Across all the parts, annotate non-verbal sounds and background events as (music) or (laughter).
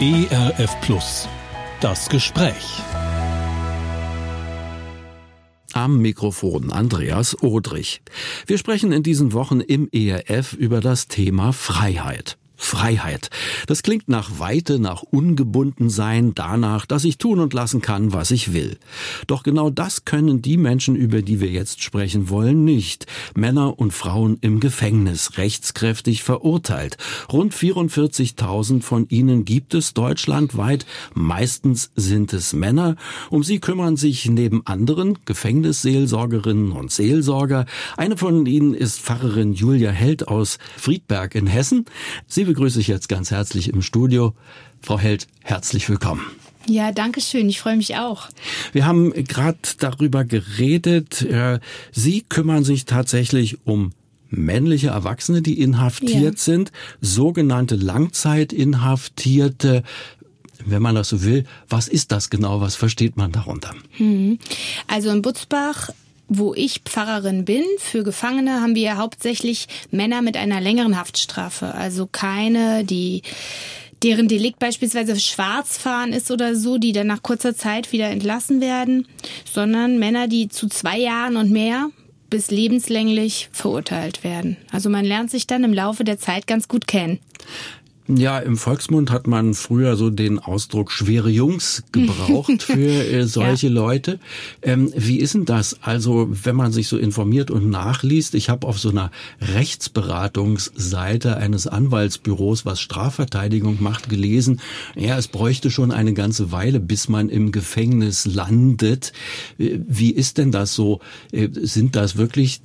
ERF Plus. Das Gespräch. Am Mikrofon Andreas Odrich. Wir sprechen in diesen Wochen im ERF über das Thema Freiheit. Freiheit. Das klingt nach Weite, nach ungebunden sein, danach, dass ich tun und lassen kann, was ich will. Doch genau das können die Menschen, über die wir jetzt sprechen wollen, nicht. Männer und Frauen im Gefängnis, rechtskräftig verurteilt. Rund 44.000 von ihnen gibt es deutschlandweit. Meistens sind es Männer. Um sie kümmern sich neben anderen Gefängnisseelsorgerinnen und Seelsorger. Eine von ihnen ist Pfarrerin Julia Held aus Friedberg in Hessen. Sie begrüße ich jetzt ganz herzlich im Studio. Frau Held, herzlich willkommen. Ja, danke schön. Ich freue mich auch. Wir haben gerade darüber geredet. Äh, Sie kümmern sich tatsächlich um männliche Erwachsene, die inhaftiert ja. sind, sogenannte Langzeitinhaftierte. Wenn man das so will, was ist das genau? Was versteht man darunter? Hm. Also in Butzbach wo ich Pfarrerin bin, für Gefangene haben wir hauptsächlich Männer mit einer längeren Haftstrafe. Also keine, die deren Delikt beispielsweise schwarz fahren ist oder so, die dann nach kurzer Zeit wieder entlassen werden, sondern Männer, die zu zwei Jahren und mehr bis lebenslänglich verurteilt werden. Also man lernt sich dann im Laufe der Zeit ganz gut kennen. Ja, im Volksmund hat man früher so den Ausdruck schwere Jungs (laughs) gebraucht für äh, solche ja. Leute. Ähm, wie ist denn das? Also, wenn man sich so informiert und nachliest, ich habe auf so einer Rechtsberatungsseite eines Anwaltsbüros, was Strafverteidigung macht, gelesen, ja, es bräuchte schon eine ganze Weile, bis man im Gefängnis landet. Äh, wie ist denn das so? Äh, sind das wirklich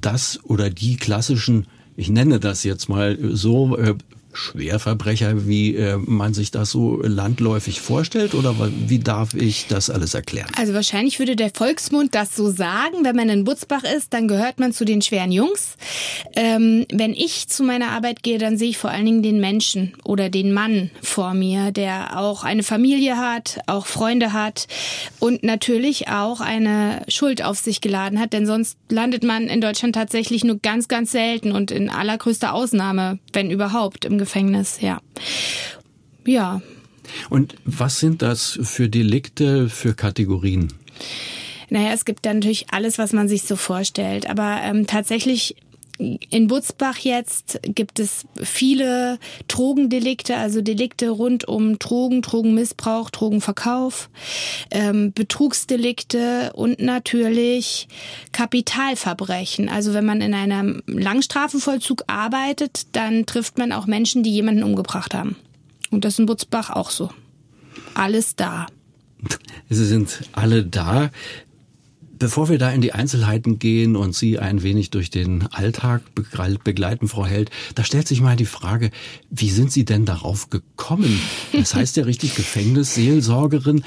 das oder die klassischen ich nenne das jetzt mal so, äh, Schwerverbrecher, wie äh, man sich das so landläufig vorstellt? Oder wie darf ich das alles erklären? Also wahrscheinlich würde der Volksmund das so sagen. Wenn man in Butzbach ist, dann gehört man zu den schweren Jungs. Ähm, wenn ich zu meiner Arbeit gehe, dann sehe ich vor allen Dingen den Menschen oder den Mann vor mir, der auch eine Familie hat, auch Freunde hat und natürlich auch eine Schuld auf sich geladen hat. Denn sonst landet man in Deutschland tatsächlich nur ganz, ganz selten und in allergrößter Ausnahme, wenn überhaupt, im Gefängnis, ja. Ja. Und was sind das für Delikte, für Kategorien? Naja, es gibt da natürlich alles, was man sich so vorstellt. Aber ähm, tatsächlich in Butzbach jetzt gibt es viele Drogendelikte, also Delikte rund um Drogen, Drogenmissbrauch, Drogenverkauf, ähm, Betrugsdelikte und natürlich Kapitalverbrechen. Also wenn man in einem Langstrafenvollzug arbeitet, dann trifft man auch Menschen, die jemanden umgebracht haben. Und das ist in Butzbach auch so. Alles da. Sie sind alle da. Bevor wir da in die Einzelheiten gehen und Sie ein wenig durch den Alltag begleiten, Frau Held, da stellt sich mal die Frage, wie sind Sie denn darauf gekommen? Das heißt ja richtig Gefängnisseelsorgerin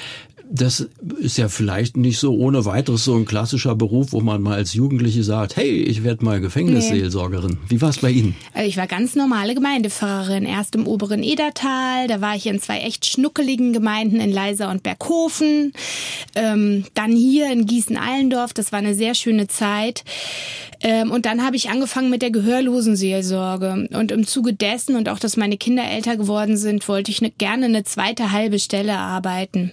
das ist ja vielleicht nicht so ohne weiteres so ein klassischer Beruf, wo man mal als Jugendliche sagt, hey, ich werde mal Gefängnisseelsorgerin. Wie war es bei Ihnen? Also ich war ganz normale Gemeindepfarrerin. Erst im oberen Edertal, da war ich in zwei echt schnuckeligen Gemeinden in Leiser und Berghofen. Ähm, dann hier in Gießen-Allendorf, das war eine sehr schöne Zeit. Ähm, und dann habe ich angefangen mit der Gehörlosenseelsorge. Und im Zuge dessen und auch, dass meine Kinder älter geworden sind, wollte ich ne, gerne eine zweite halbe Stelle arbeiten.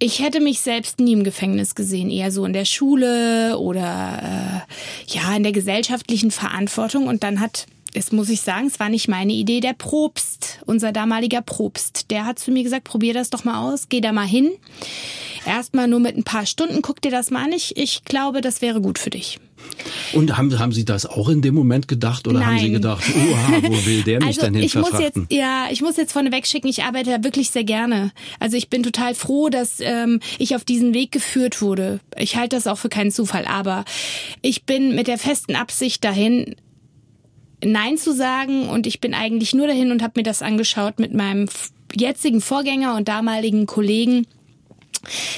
Ich hätte mich selbst nie im Gefängnis gesehen, eher so in der Schule oder äh, ja in der gesellschaftlichen Verantwortung. Und dann hat, es muss ich sagen, es war nicht meine Idee, der Probst, unser damaliger Probst, der hat zu mir gesagt, probier das doch mal aus, geh da mal hin. Erstmal nur mit ein paar Stunden, guck dir das mal an. Ich, ich glaube, das wäre gut für dich. Und haben, haben Sie das auch in dem Moment gedacht oder Nein. haben Sie gedacht, oha, wo will der mich (laughs) also denn hin ich muss jetzt, Ja, ich muss jetzt vorneweg schicken, ich arbeite da wirklich sehr gerne. Also ich bin total froh, dass ähm, ich auf diesen Weg geführt wurde. Ich halte das auch für keinen Zufall, aber ich bin mit der festen Absicht dahin, Nein zu sagen und ich bin eigentlich nur dahin und habe mir das angeschaut mit meinem jetzigen Vorgänger und damaligen Kollegen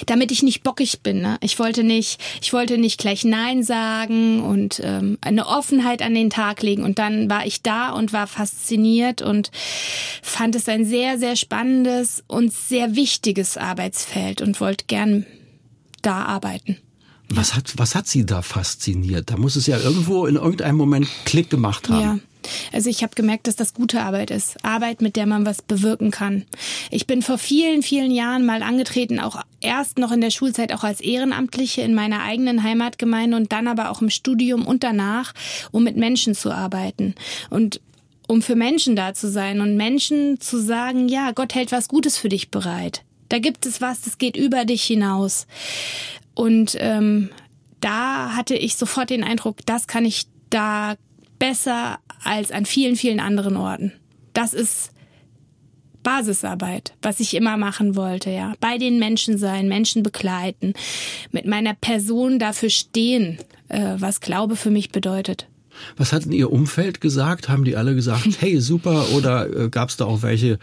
damit ich nicht bockig bin. Ne? Ich wollte nicht, ich wollte nicht gleich Nein sagen und ähm, eine Offenheit an den Tag legen. Und dann war ich da und war fasziniert und fand es ein sehr, sehr spannendes und sehr wichtiges Arbeitsfeld und wollte gern da arbeiten. Was hat, was hat Sie da fasziniert? Da muss es ja irgendwo in irgendeinem Moment Klick gemacht haben. Ja. Also ich habe gemerkt, dass das gute Arbeit ist. Arbeit, mit der man was bewirken kann. Ich bin vor vielen, vielen Jahren mal angetreten, auch erst noch in der Schulzeit, auch als Ehrenamtliche in meiner eigenen Heimatgemeinde und dann aber auch im Studium und danach, um mit Menschen zu arbeiten. Und um für Menschen da zu sein und Menschen zu sagen, ja, Gott hält was Gutes für dich bereit. Da gibt es was, das geht über dich hinaus. Und ähm, da hatte ich sofort den Eindruck, das kann ich da besser als an vielen, vielen anderen Orten. Das ist Basisarbeit, was ich immer machen wollte, ja. Bei den Menschen sein, Menschen begleiten, mit meiner Person dafür stehen, äh, was Glaube für mich bedeutet. Was hat denn Ihr Umfeld gesagt? Haben die alle gesagt, (laughs) hey, super? Oder äh, gab es da auch welche,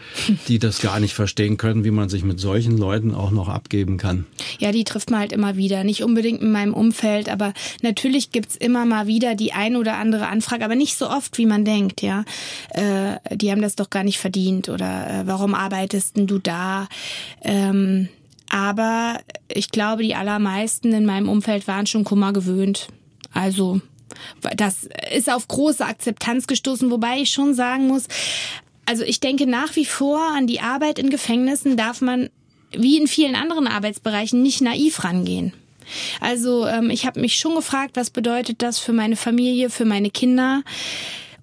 die das gar nicht verstehen können, wie man sich mit solchen Leuten auch noch abgeben kann? Ja, die trifft man halt immer wieder. Nicht unbedingt in meinem Umfeld, aber natürlich gibt's immer mal wieder die ein oder andere Anfrage, aber nicht so oft, wie man denkt, ja. Äh, die haben das doch gar nicht verdient oder äh, warum arbeitest denn du da? Ähm, aber ich glaube, die allermeisten in meinem Umfeld waren schon Kummer gewöhnt. Also das ist auf große Akzeptanz gestoßen, wobei ich schon sagen muss, also ich denke nach wie vor an die Arbeit in Gefängnissen darf man wie in vielen anderen Arbeitsbereichen nicht naiv rangehen. Also ähm, ich habe mich schon gefragt, was bedeutet das für meine Familie, für meine Kinder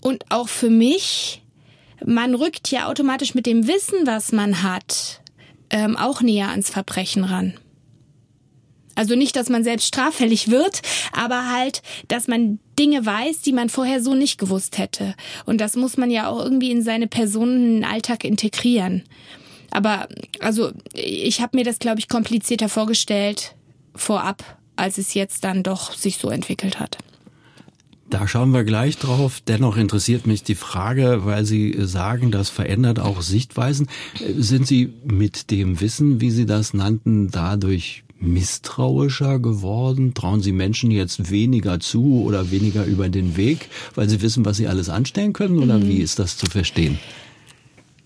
und auch für mich. Man rückt ja automatisch mit dem Wissen, was man hat, ähm, auch näher ans Verbrechen ran. Also nicht, dass man selbst straffällig wird, aber halt, dass man Dinge weiß, die man vorher so nicht gewusst hätte. Und das muss man ja auch irgendwie in seine Personen Alltag integrieren. Aber also ich habe mir das, glaube ich, komplizierter vorgestellt vorab, als es jetzt dann doch sich so entwickelt hat. Da schauen wir gleich drauf. Dennoch interessiert mich die Frage, weil Sie sagen, das verändert auch Sichtweisen. Sind Sie mit dem Wissen, wie Sie das nannten, dadurch misstrauischer geworden? Trauen Sie Menschen jetzt weniger zu oder weniger über den Weg, weil sie wissen, was sie alles anstellen können? Oder mhm. wie ist das zu verstehen?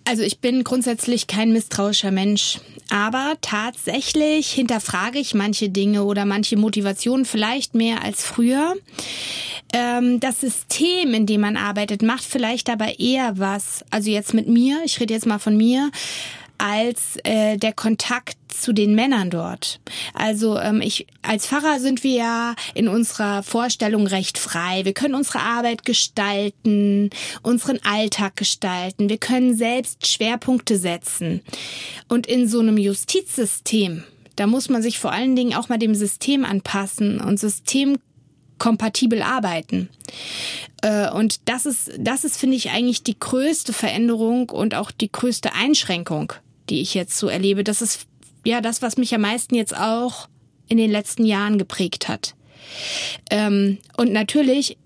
Also ich bin grundsätzlich kein misstrauischer Mensch, aber tatsächlich hinterfrage ich manche Dinge oder manche Motivationen vielleicht mehr als früher. Ähm, das System, in dem man arbeitet, macht vielleicht aber eher was, also jetzt mit mir, ich rede jetzt mal von mir, als äh, der Kontakt zu den Männern dort. Also ähm, ich als Pfarrer sind wir ja in unserer Vorstellung recht frei. Wir können unsere Arbeit gestalten, unseren Alltag gestalten. Wir können selbst Schwerpunkte setzen. Und in so einem Justizsystem, da muss man sich vor allen Dingen auch mal dem System anpassen und systemkompatibel arbeiten. Äh, und das ist, das ist, finde ich, eigentlich die größte Veränderung und auch die größte Einschränkung die ich jetzt so erlebe. Das ist ja das, was mich am meisten jetzt auch in den letzten Jahren geprägt hat. Ähm, und natürlich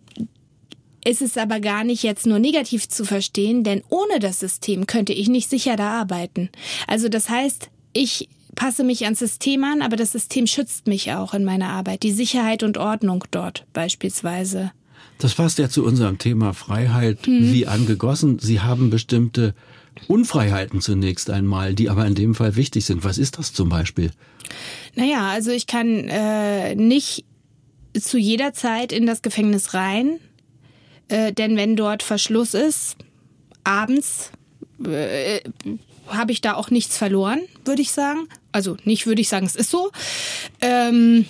ist es aber gar nicht jetzt nur negativ zu verstehen, denn ohne das System könnte ich nicht sicher da arbeiten. Also das heißt, ich passe mich ans System an, aber das System schützt mich auch in meiner Arbeit. Die Sicherheit und Ordnung dort beispielsweise. Das passt ja zu unserem Thema Freiheit mhm. wie angegossen. Sie haben bestimmte Unfreiheiten zunächst einmal, die aber in dem Fall wichtig sind. Was ist das zum Beispiel? Naja, also ich kann äh, nicht zu jeder Zeit in das Gefängnis rein, äh, denn wenn dort Verschluss ist, abends äh, habe ich da auch nichts verloren, würde ich sagen. Also nicht würde ich sagen, es ist so. Ähm,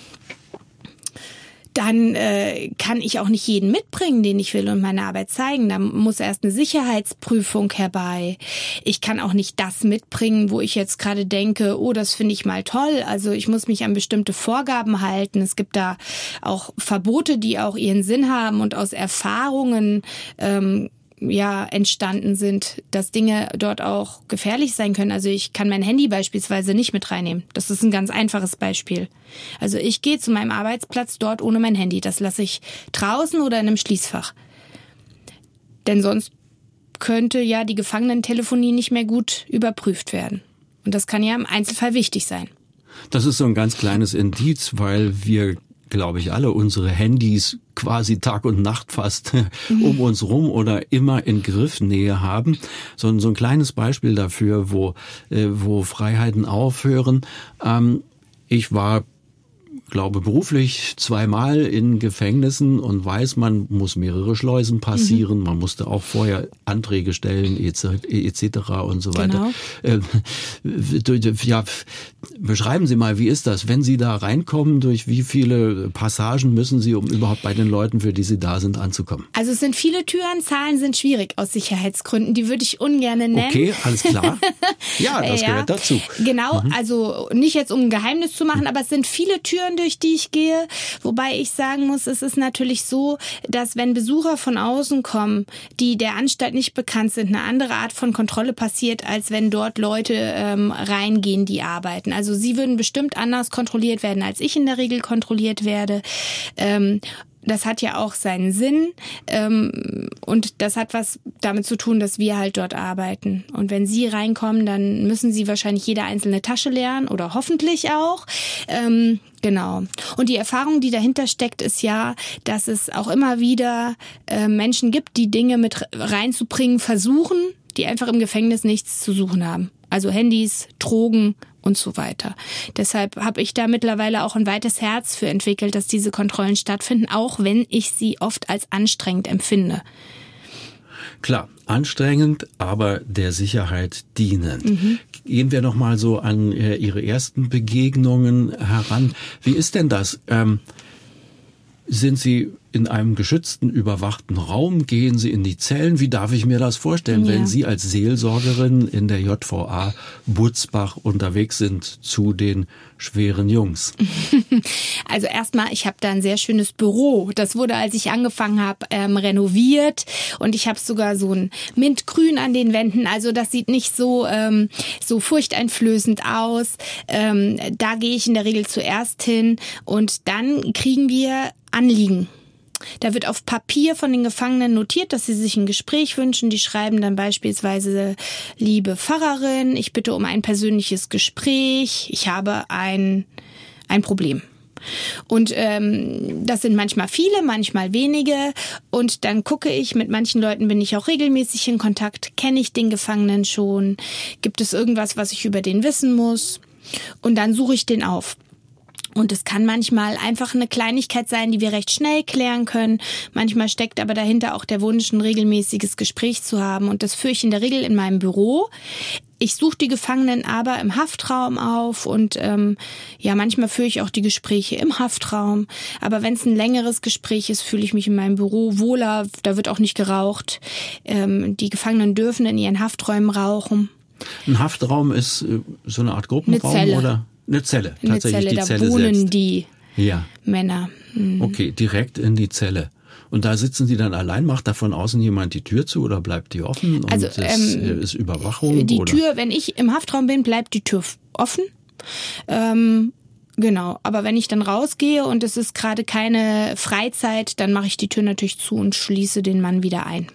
dann äh, kann ich auch nicht jeden mitbringen, den ich will und meine Arbeit zeigen. Da muss erst eine Sicherheitsprüfung herbei. Ich kann auch nicht das mitbringen, wo ich jetzt gerade denke, oh, das finde ich mal toll. Also ich muss mich an bestimmte Vorgaben halten. Es gibt da auch Verbote, die auch ihren Sinn haben und aus Erfahrungen ähm, ja entstanden sind, dass Dinge dort auch gefährlich sein können. Also ich kann mein Handy beispielsweise nicht mit reinnehmen. Das ist ein ganz einfaches Beispiel. Also ich gehe zu meinem Arbeitsplatz dort ohne mein Handy. Das lasse ich draußen oder in einem Schließfach. Denn sonst könnte ja die Gefangenentelefonie nicht mehr gut überprüft werden. Und das kann ja im Einzelfall wichtig sein. Das ist so ein ganz kleines Indiz, weil wir glaube ich, alle unsere Handys quasi Tag und Nacht fast (laughs) um uns rum oder immer in Griffnähe haben. So, so ein kleines Beispiel dafür, wo, äh, wo Freiheiten aufhören. Ähm, ich war glaube beruflich zweimal in Gefängnissen und weiß, man muss mehrere Schleusen passieren, mhm. man musste auch vorher Anträge stellen etc. und so weiter. Genau. Äh, ja, beschreiben Sie mal, wie ist das, wenn Sie da reinkommen, durch wie viele Passagen müssen Sie, um überhaupt bei den Leuten, für die Sie da sind, anzukommen? Also es sind viele Türen, Zahlen sind schwierig aus Sicherheitsgründen, die würde ich ungern nennen. Okay, alles klar. (laughs) Ja, das ja, gehört dazu. Genau, mhm. also nicht jetzt um ein Geheimnis zu machen, aber es sind viele Türen, durch die ich gehe. Wobei ich sagen muss, es ist natürlich so, dass wenn Besucher von außen kommen, die der Anstalt nicht bekannt sind, eine andere Art von Kontrolle passiert, als wenn dort Leute ähm, reingehen, die arbeiten. Also sie würden bestimmt anders kontrolliert werden, als ich in der Regel kontrolliert werde. Ähm, das hat ja auch seinen Sinn ähm, und das hat was damit zu tun, dass wir halt dort arbeiten. Und wenn Sie reinkommen, dann müssen Sie wahrscheinlich jede einzelne Tasche lernen oder hoffentlich auch. Ähm, Genau. Und die Erfahrung, die dahinter steckt, ist ja, dass es auch immer wieder äh, Menschen gibt, die Dinge mit reinzubringen versuchen, die einfach im Gefängnis nichts zu suchen haben. Also Handys, Drogen und so weiter. Deshalb habe ich da mittlerweile auch ein weites Herz für entwickelt, dass diese Kontrollen stattfinden, auch wenn ich sie oft als anstrengend empfinde. Klar, anstrengend, aber der Sicherheit dienend. Mhm. Gehen wir noch mal so an äh, Ihre ersten Begegnungen heran. Wie ist denn das? Ähm, sind Sie in einem geschützten, überwachten Raum? Gehen Sie in die Zellen? Wie darf ich mir das vorstellen, ja. wenn Sie als Seelsorgerin in der JVA Butzbach unterwegs sind zu den schweren Jungs? (laughs) Also erstmal, ich habe da ein sehr schönes Büro. Das wurde, als ich angefangen habe, ähm, renoviert und ich habe sogar so ein Mintgrün an den Wänden. Also das sieht nicht so ähm, so furchteinflößend aus. Ähm, da gehe ich in der Regel zuerst hin und dann kriegen wir Anliegen. Da wird auf Papier von den Gefangenen notiert, dass sie sich ein Gespräch wünschen. Die schreiben dann beispielsweise, liebe Pfarrerin, ich bitte um ein persönliches Gespräch. Ich habe ein, ein Problem. Und ähm, das sind manchmal viele, manchmal wenige. Und dann gucke ich, mit manchen Leuten bin ich auch regelmäßig in Kontakt. Kenne ich den Gefangenen schon? Gibt es irgendwas, was ich über den wissen muss? Und dann suche ich den auf. Und es kann manchmal einfach eine Kleinigkeit sein, die wir recht schnell klären können. Manchmal steckt aber dahinter auch der Wunsch, ein regelmäßiges Gespräch zu haben. Und das führe ich in der Regel in meinem Büro. Ich suche die Gefangenen aber im Haftraum auf und ähm, ja, manchmal führe ich auch die Gespräche im Haftraum. Aber wenn es ein längeres Gespräch ist, fühle ich mich in meinem Büro wohler. Da wird auch nicht geraucht. Ähm, die Gefangenen dürfen in ihren Hafträumen rauchen. Ein Haftraum ist äh, so eine Art Gruppenraum eine Zelle. oder? Eine Zelle, eine tatsächlich Zelle, die da Zelle wohnen selbst. die ja. Männer. Mhm. Okay, direkt in die Zelle. Und da sitzen Sie dann allein, macht da von außen jemand die Tür zu oder bleibt die offen? Und Also, es ähm, ist Überwachung? Die oder? Tür, wenn ich im Haftraum bin, bleibt die Tür offen. Ähm, genau. Aber wenn ich dann rausgehe und es ist gerade keine Freizeit, dann mache ich die Tür natürlich zu und schließe den Mann wieder ein.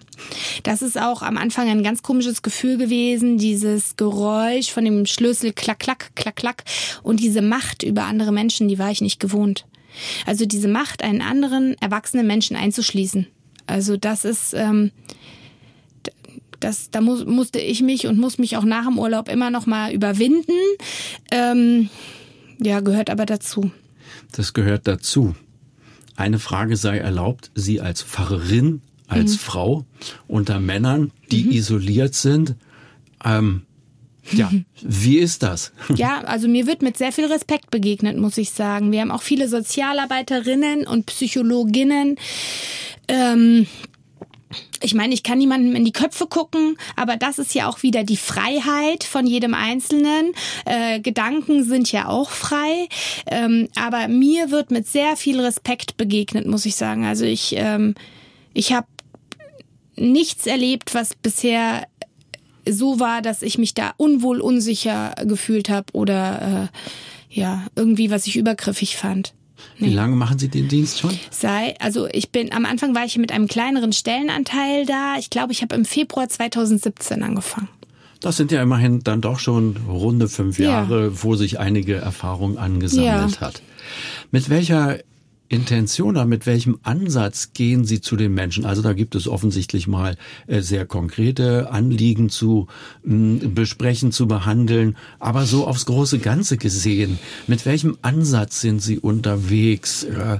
Das ist auch am Anfang ein ganz komisches Gefühl gewesen, dieses Geräusch von dem Schlüssel klack, klack, klack, klack und diese Macht über andere Menschen, die war ich nicht gewohnt. Also diese Macht, einen anderen erwachsenen Menschen einzuschließen. Also das ist, ähm, das, da muss, musste ich mich und muss mich auch nach dem Urlaub immer noch mal überwinden. Ähm, ja, gehört aber dazu. Das gehört dazu. Eine Frage sei erlaubt, Sie als Pfarrerin, als Mhm. Frau unter Männern, die isoliert sind. Ähm, ja, (laughs) wie ist das? Ja, also mir wird mit sehr viel Respekt begegnet, muss ich sagen. Wir haben auch viele Sozialarbeiterinnen und Psychologinnen. Ähm, ich meine, ich kann niemandem in die Köpfe gucken, aber das ist ja auch wieder die Freiheit von jedem Einzelnen. Äh, Gedanken sind ja auch frei, ähm, aber mir wird mit sehr viel Respekt begegnet, muss ich sagen. Also ich, ähm, ich habe nichts erlebt, was bisher so war, dass ich mich da unwohl, unsicher gefühlt habe oder äh, ja irgendwie, was ich übergriffig fand. Wie lange machen Sie den Dienst schon? sei, also ich bin am Anfang war ich mit einem kleineren Stellenanteil da. Ich glaube, ich habe im Februar 2017 angefangen. Das sind ja immerhin dann doch schon runde fünf Ja. Jahre, wo sich einige Erfahrung angesammelt Ja. hat. Mit welcher Intention oder mit welchem Ansatz gehen Sie zu den Menschen? Also da gibt es offensichtlich mal äh, sehr konkrete Anliegen zu besprechen, zu behandeln, aber so aufs große Ganze gesehen, mit welchem Ansatz sind Sie unterwegs? Äh,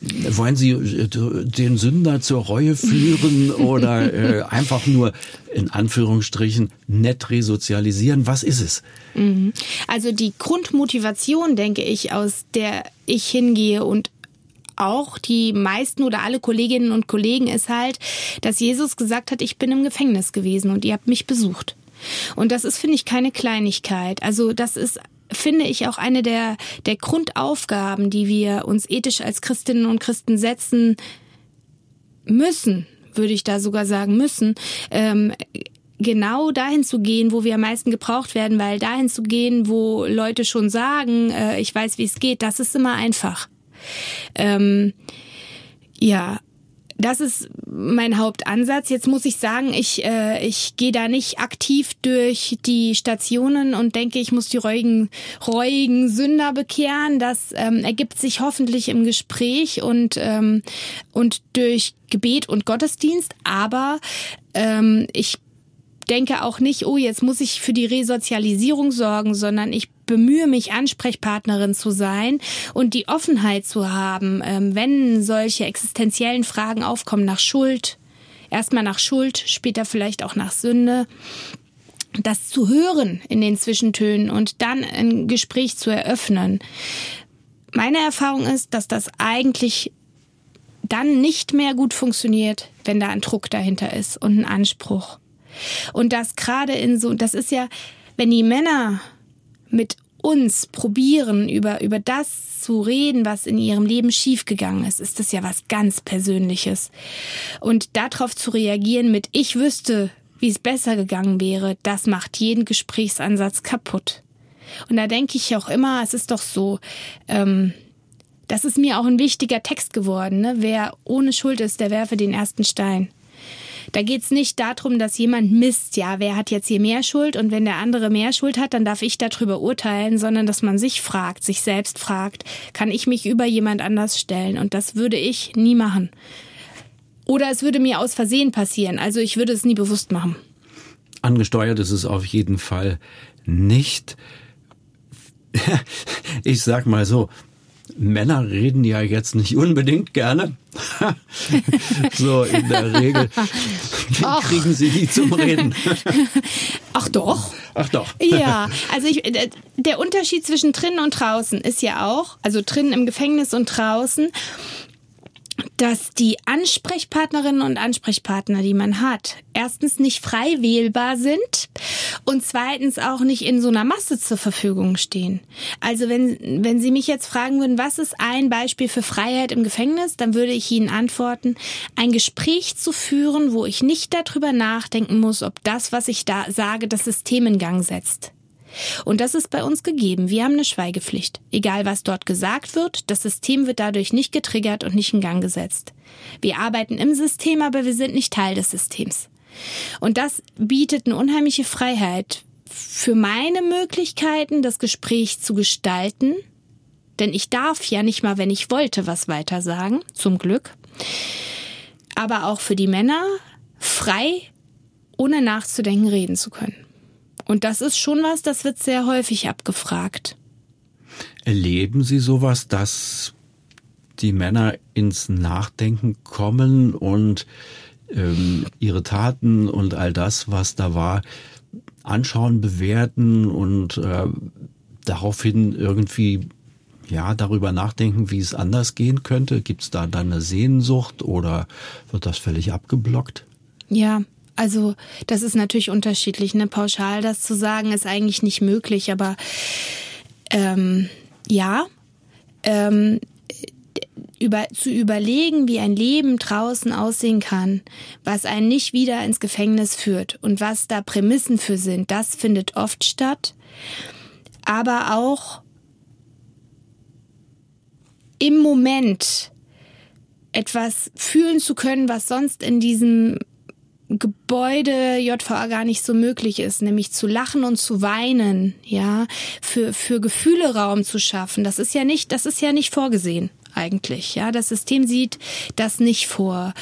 wollen Sie äh, den Sünder zur Reue führen (laughs) oder einfach nur in Anführungsstrichen nett resozialisieren? Was ist es? Mhm. Also die Grundmotivation, denke ich, aus der ich hingehe und auch die meisten oder alle Kolleginnen und Kollegen ist halt, dass Jesus gesagt hat, ich bin im Gefängnis gewesen und ihr habt mich besucht. Und das ist, finde ich, keine Kleinigkeit. Also das ist finde ich auch eine der, der Grundaufgaben, die wir uns ethisch als Christinnen und Christen setzen müssen, würde ich da sogar sagen müssen, ähm, genau dahin zu gehen, wo wir am meisten gebraucht werden, weil dahin zu gehen, wo Leute schon sagen, äh, ich weiß, wie es geht, das ist immer einfach. Ähm, ja, das ist mein Hauptansatz. Jetzt muss ich sagen, ich, äh, ich gehe da nicht aktiv durch die Stationen und denke, ich muss die reuigen, reuigen Sünder bekehren. Das ähm, ergibt sich hoffentlich im Gespräch und, ähm, und durch Gebet und Gottesdienst. Aber ähm, ich denke auch nicht, oh, jetzt muss ich für die Resozialisierung sorgen, sondern ich bemühe mich, Ansprechpartnerin zu sein und die Offenheit zu haben, ähm, wenn solche existenziellen Fragen aufkommen nach Schuld, erstmal nach Schuld, später vielleicht auch nach Sünde, das zu hören in den Zwischentönen und dann ein Gespräch zu eröffnen. Meine Erfahrung ist, dass das eigentlich dann nicht mehr gut funktioniert, wenn da ein Druck dahinter ist und ein Anspruch. Und das gerade in so, das ist ja, wenn die Männer mit uns probieren, über, über das zu reden, was in ihrem Leben schiefgegangen ist, ist das ja was ganz Persönliches. Und darauf zu reagieren mit, ich wüsste, wie es besser gegangen wäre, das macht jeden Gesprächsansatz kaputt. Und da denke ich auch immer, es ist doch so, ähm, das ist mir auch ein wichtiger Text geworden. Ne? Wer ohne Schuld ist, der werfe den ersten Stein. Da geht's nicht darum, dass jemand misst, ja, wer hat jetzt hier mehr Schuld und wenn der andere mehr Schuld hat, dann darf ich darüber urteilen, sondern dass man sich fragt, sich selbst fragt, kann ich mich über jemand anders stellen? Und das würde ich nie machen. Oder es würde mir aus Versehen passieren, also ich würde es nie bewusst machen. Angesteuert ist es auf jeden Fall nicht. (laughs) Ich sag mal so, Männer reden ja jetzt nicht unbedingt gerne. (laughs) so in der Regel. Wie Ach. kriegen sie die zum Reden? (laughs) Ach doch. Ach doch. Ja, also ich, der Unterschied zwischen drinnen und draußen ist ja auch, also drinnen im Gefängnis und draußen, dass die Ansprechpartnerinnen und Ansprechpartner, die man hat, erstens nicht frei wählbar sind und zweitens auch nicht in so einer Masse zur Verfügung stehen. Also wenn, wenn Sie mich jetzt fragen würden, was ist ein Beispiel für Freiheit im Gefängnis, dann würde ich Ihnen antworten, ein Gespräch zu führen, wo ich nicht darüber nachdenken muss, ob das, was ich da sage, das System in Gang setzt. Und das ist bei uns gegeben. Wir haben eine Schweigepflicht. Egal was dort gesagt wird, das System wird dadurch nicht getriggert und nicht in Gang gesetzt. Wir arbeiten im System, aber wir sind nicht Teil des Systems. Und das bietet eine unheimliche Freiheit für meine Möglichkeiten, das Gespräch zu gestalten. Denn ich darf ja nicht mal, wenn ich wollte, was weiter sagen, zum Glück. Aber auch für die Männer frei, ohne nachzudenken, reden zu können. Und das ist schon was, das wird sehr häufig abgefragt. Erleben Sie sowas, dass die Männer ins Nachdenken kommen und ähm, ihre Taten und all das, was da war, anschauen, bewerten und äh, daraufhin irgendwie ja darüber nachdenken, wie es anders gehen könnte? Gibt es da dann eine Sehnsucht oder wird das völlig abgeblockt? Ja, also das ist natürlich unterschiedlich. Ne? Pauschal das zu sagen, ist eigentlich nicht möglich, aber ähm, ja, ähm, über, zu überlegen, wie ein Leben draußen aussehen kann, was einen nicht wieder ins Gefängnis führt und was da Prämissen für sind, das findet oft statt. Aber auch im Moment etwas fühlen zu können, was sonst in diesem Gebäude JVA gar nicht so möglich ist, nämlich zu lachen und zu weinen, ja, für, für Gefühle Raum zu schaffen. Das ist ja nicht, das ist ja nicht vorgesehen. eigentlich. Ja, das System sieht das nicht vor.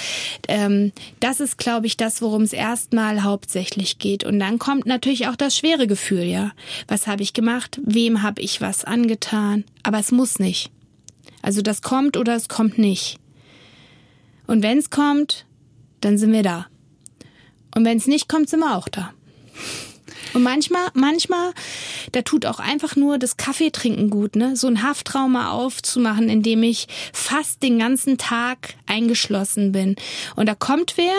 Ähm, das ist, glaube ich, das, worum es erstmal hauptsächlich geht. Und dann kommt natürlich auch das schwere Gefühl. Ja, was habe ich gemacht? Wem habe ich was angetan? Aber es muss nicht. Also das kommt oder es kommt nicht. Und wenn es kommt, dann sind wir da. Und wenn es nicht kommt, sind wir auch da. Und manchmal, manchmal, da tut auch einfach nur das Kaffeetrinken gut, ne? So ein Haftrauma aufzumachen, in dem ich fast den ganzen Tag eingeschlossen bin. Und da kommt wer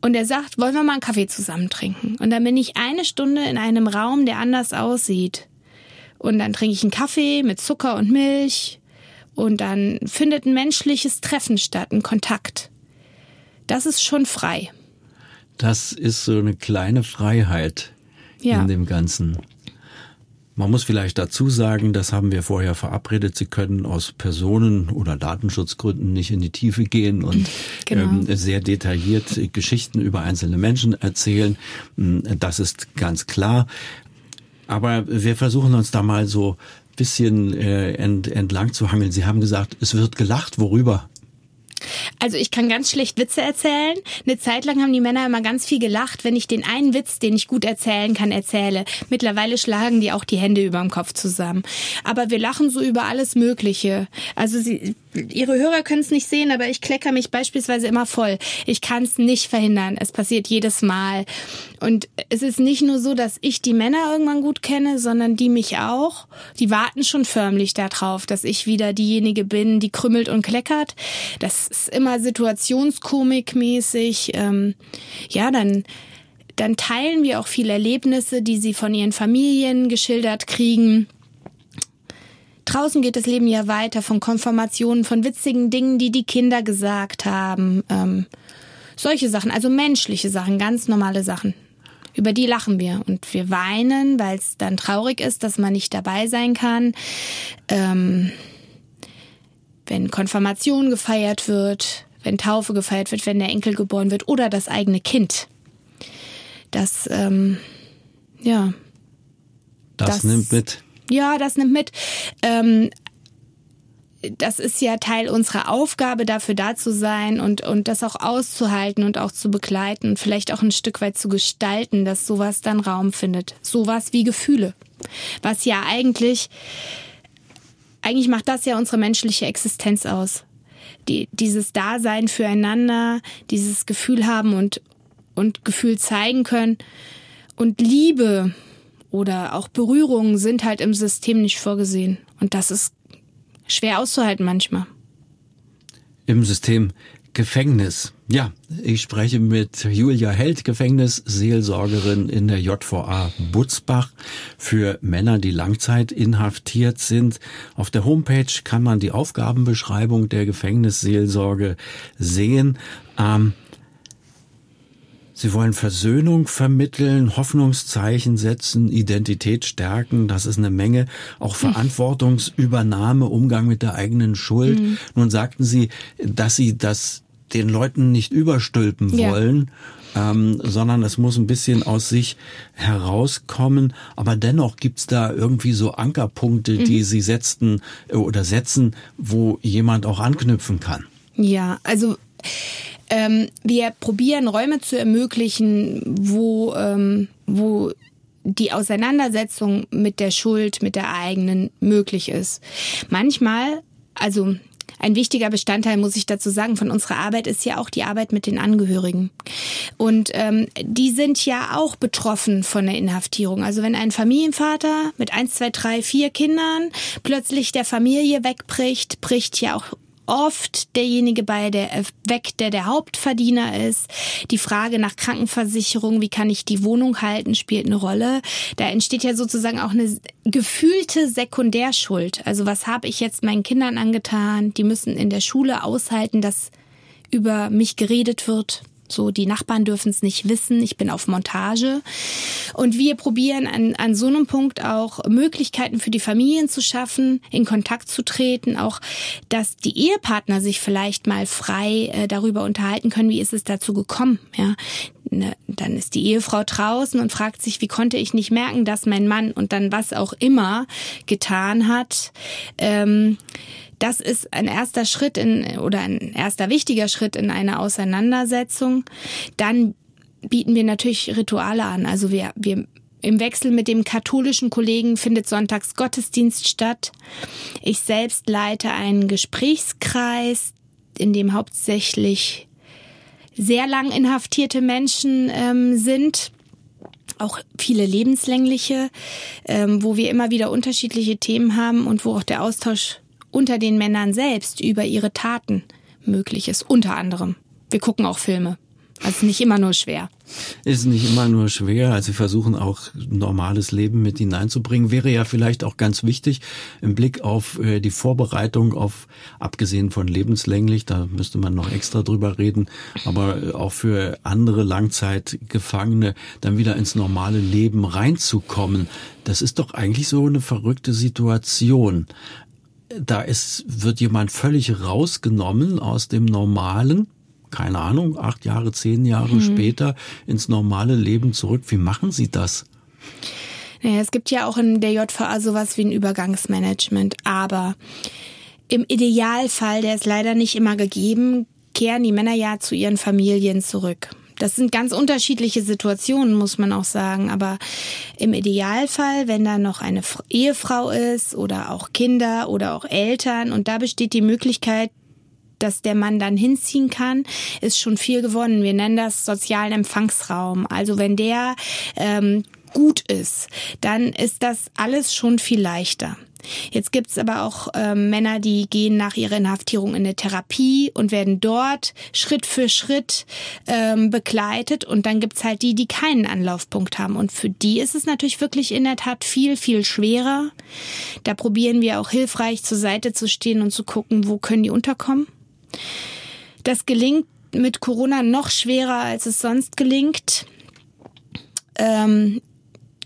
und er sagt, wollen wir mal einen Kaffee zusammen trinken? Und dann bin ich eine Stunde in einem Raum, der anders aussieht. Und dann trinke ich einen Kaffee mit Zucker und Milch. Und dann findet ein menschliches Treffen statt, ein Kontakt. Das ist schon frei. Das ist so eine kleine Freiheit ja. in dem Ganzen. Man muss vielleicht dazu sagen, das haben wir vorher verabredet, Sie können aus Personen- oder Datenschutzgründen nicht in die Tiefe gehen und (laughs) genau. ähm, sehr detailliert Geschichten über einzelne Menschen erzählen. Hm, das ist ganz klar. Aber wir versuchen uns da mal so bisschen äh, ent, entlang zu hangeln. Sie haben gesagt, es wird gelacht. Worüber? Also ich kann ganz schlecht Witze erzählen. Eine Zeit lang haben die Männer immer ganz viel gelacht, wenn ich den einen Witz, den ich gut erzählen kann, erzähle. Mittlerweile schlagen die auch die Hände über dem Kopf zusammen. Aber wir lachen so über alles Mögliche. Also sie, Ihre Hörer können es nicht sehen, aber ich klecker mich beispielsweise immer voll. Ich kann es nicht verhindern. Es passiert jedes Mal. Und es ist nicht nur so, dass ich die Männer irgendwann gut kenne, sondern die mich auch. Die warten schon förmlich darauf, dass ich wieder diejenige bin, die krümmelt und kleckert. Das ist immer situationskomikmäßig. Ähm, ja, dann dann teilen wir auch viele Erlebnisse, die sie von ihren Familien geschildert kriegen. Draußen geht das Leben ja weiter von Konfirmationen, von witzigen Dingen, die die Kinder gesagt haben. Ähm, solche Sachen, also menschliche Sachen, ganz normale Sachen. Über die lachen wir und wir weinen, weil es dann traurig ist, dass man nicht dabei sein kann. Ähm, wenn Konfirmation gefeiert wird, wenn Taufe gefeiert wird, wenn der Enkel geboren wird oder das eigene Kind. Das, ähm, ja. Das, das nimmt mit. Ja, das nimmt mit. Ähm, das ist ja Teil unserer Aufgabe, dafür da zu sein und, und das auch auszuhalten und auch zu begleiten und vielleicht auch ein Stück weit zu gestalten, dass sowas dann Raum findet. Sowas wie Gefühle. Was ja eigentlich, eigentlich macht das ja unsere menschliche Existenz aus. Die, dieses Dasein füreinander, dieses Gefühl haben und, und Gefühl zeigen können. Und Liebe, oder auch Berührungen sind halt im System nicht vorgesehen. Und das ist schwer auszuhalten manchmal. Im System Gefängnis. Ja, ich spreche mit Julia Held, Gefängnisseelsorgerin in der JVA Butzbach für Männer, die Langzeit inhaftiert sind. Auf der Homepage kann man die Aufgabenbeschreibung der Gefängnisseelsorge sehen. Ähm, Sie wollen Versöhnung vermitteln, Hoffnungszeichen setzen, Identität stärken. Das ist eine Menge. Auch Verantwortungsübernahme, Umgang mit der eigenen Schuld. Mhm. Nun sagten Sie, dass Sie das den Leuten nicht überstülpen ja. wollen, ähm, sondern es muss ein bisschen aus sich herauskommen. Aber dennoch gibt's da irgendwie so Ankerpunkte, mhm. die Sie setzten äh, oder setzen, wo jemand auch anknüpfen kann. Ja, also ähm, wir probieren Räume zu ermöglichen, wo, ähm, wo die Auseinandersetzung mit der Schuld, mit der eigenen möglich ist. Manchmal, also ein wichtiger Bestandteil, muss ich dazu sagen, von unserer Arbeit ist ja auch die Arbeit mit den Angehörigen. Und ähm, die sind ja auch betroffen von der Inhaftierung. Also wenn ein Familienvater mit eins, zwei, drei, vier Kindern plötzlich der Familie wegbricht, bricht ja auch oft derjenige bei der äh, weg, der der Hauptverdiener ist. Die Frage nach Krankenversicherung, wie kann ich die Wohnung halten, spielt eine Rolle. Da entsteht ja sozusagen auch eine gefühlte Sekundärschuld. Also was habe ich jetzt meinen Kindern angetan? Die müssen in der Schule aushalten, dass über mich geredet wird. So, die Nachbarn dürfen es nicht wissen, ich bin auf Montage. Und wir probieren an, an so einem Punkt auch Möglichkeiten für die Familien zu schaffen, in Kontakt zu treten, auch, dass die Ehepartner sich vielleicht mal frei äh, darüber unterhalten können, wie ist es dazu gekommen. Ja, ne, dann ist die Ehefrau draußen und fragt sich, wie konnte ich nicht merken, dass mein Mann und dann was auch immer getan hat. Ähm, das ist ein erster Schritt in, oder ein erster wichtiger Schritt in einer Auseinandersetzung. Dann bieten wir natürlich Rituale an. Also wir, wir im Wechsel mit dem katholischen Kollegen findet sonntags Gottesdienst statt. Ich selbst leite einen Gesprächskreis, in dem hauptsächlich sehr lang inhaftierte Menschen ähm, sind auch viele lebenslängliche, ähm, wo wir immer wieder unterschiedliche Themen haben und wo auch der Austausch unter den Männern selbst über ihre Taten möglich ist, unter anderem. Wir gucken auch Filme. Also nicht immer nur schwer. Ist nicht immer nur schwer. Also wir versuchen auch normales Leben mit hineinzubringen. Wäre ja vielleicht auch ganz wichtig im Blick auf äh, die Vorbereitung auf, abgesehen von lebenslänglich, da müsste man noch extra drüber reden, aber äh, auch für andere Langzeitgefangene dann wieder ins normale Leben reinzukommen. Das ist doch eigentlich so eine verrückte Situation. Da ist, wird jemand völlig rausgenommen aus dem Normalen keine Ahnung, acht Jahre, zehn Jahre mhm. später ins normale Leben zurück. Wie machen Sie das? Naja, es gibt ja auch in der JVA sowas wie ein Übergangsmanagement, aber im Idealfall, der ist leider nicht immer gegeben, kehren die Männer ja zu ihren Familien zurück. Das sind ganz unterschiedliche Situationen, muss man auch sagen. Aber im Idealfall, wenn da noch eine Ehefrau ist oder auch Kinder oder auch Eltern und da besteht die Möglichkeit, dass der Mann dann hinziehen kann, ist schon viel gewonnen. Wir nennen das sozialen Empfangsraum. Also wenn der ähm, gut ist, dann ist das alles schon viel leichter. Jetzt gibt's aber auch äh, Männer, die gehen nach ihrer Inhaftierung in eine Therapie und werden dort Schritt für Schritt ähm, begleitet. Und dann gibt's halt die, die keinen Anlaufpunkt haben. Und für die ist es natürlich wirklich in der Tat viel, viel schwerer. Da probieren wir auch hilfreich zur Seite zu stehen und zu gucken, wo können die unterkommen. Das gelingt mit Corona noch schwerer, als es sonst gelingt. Ähm,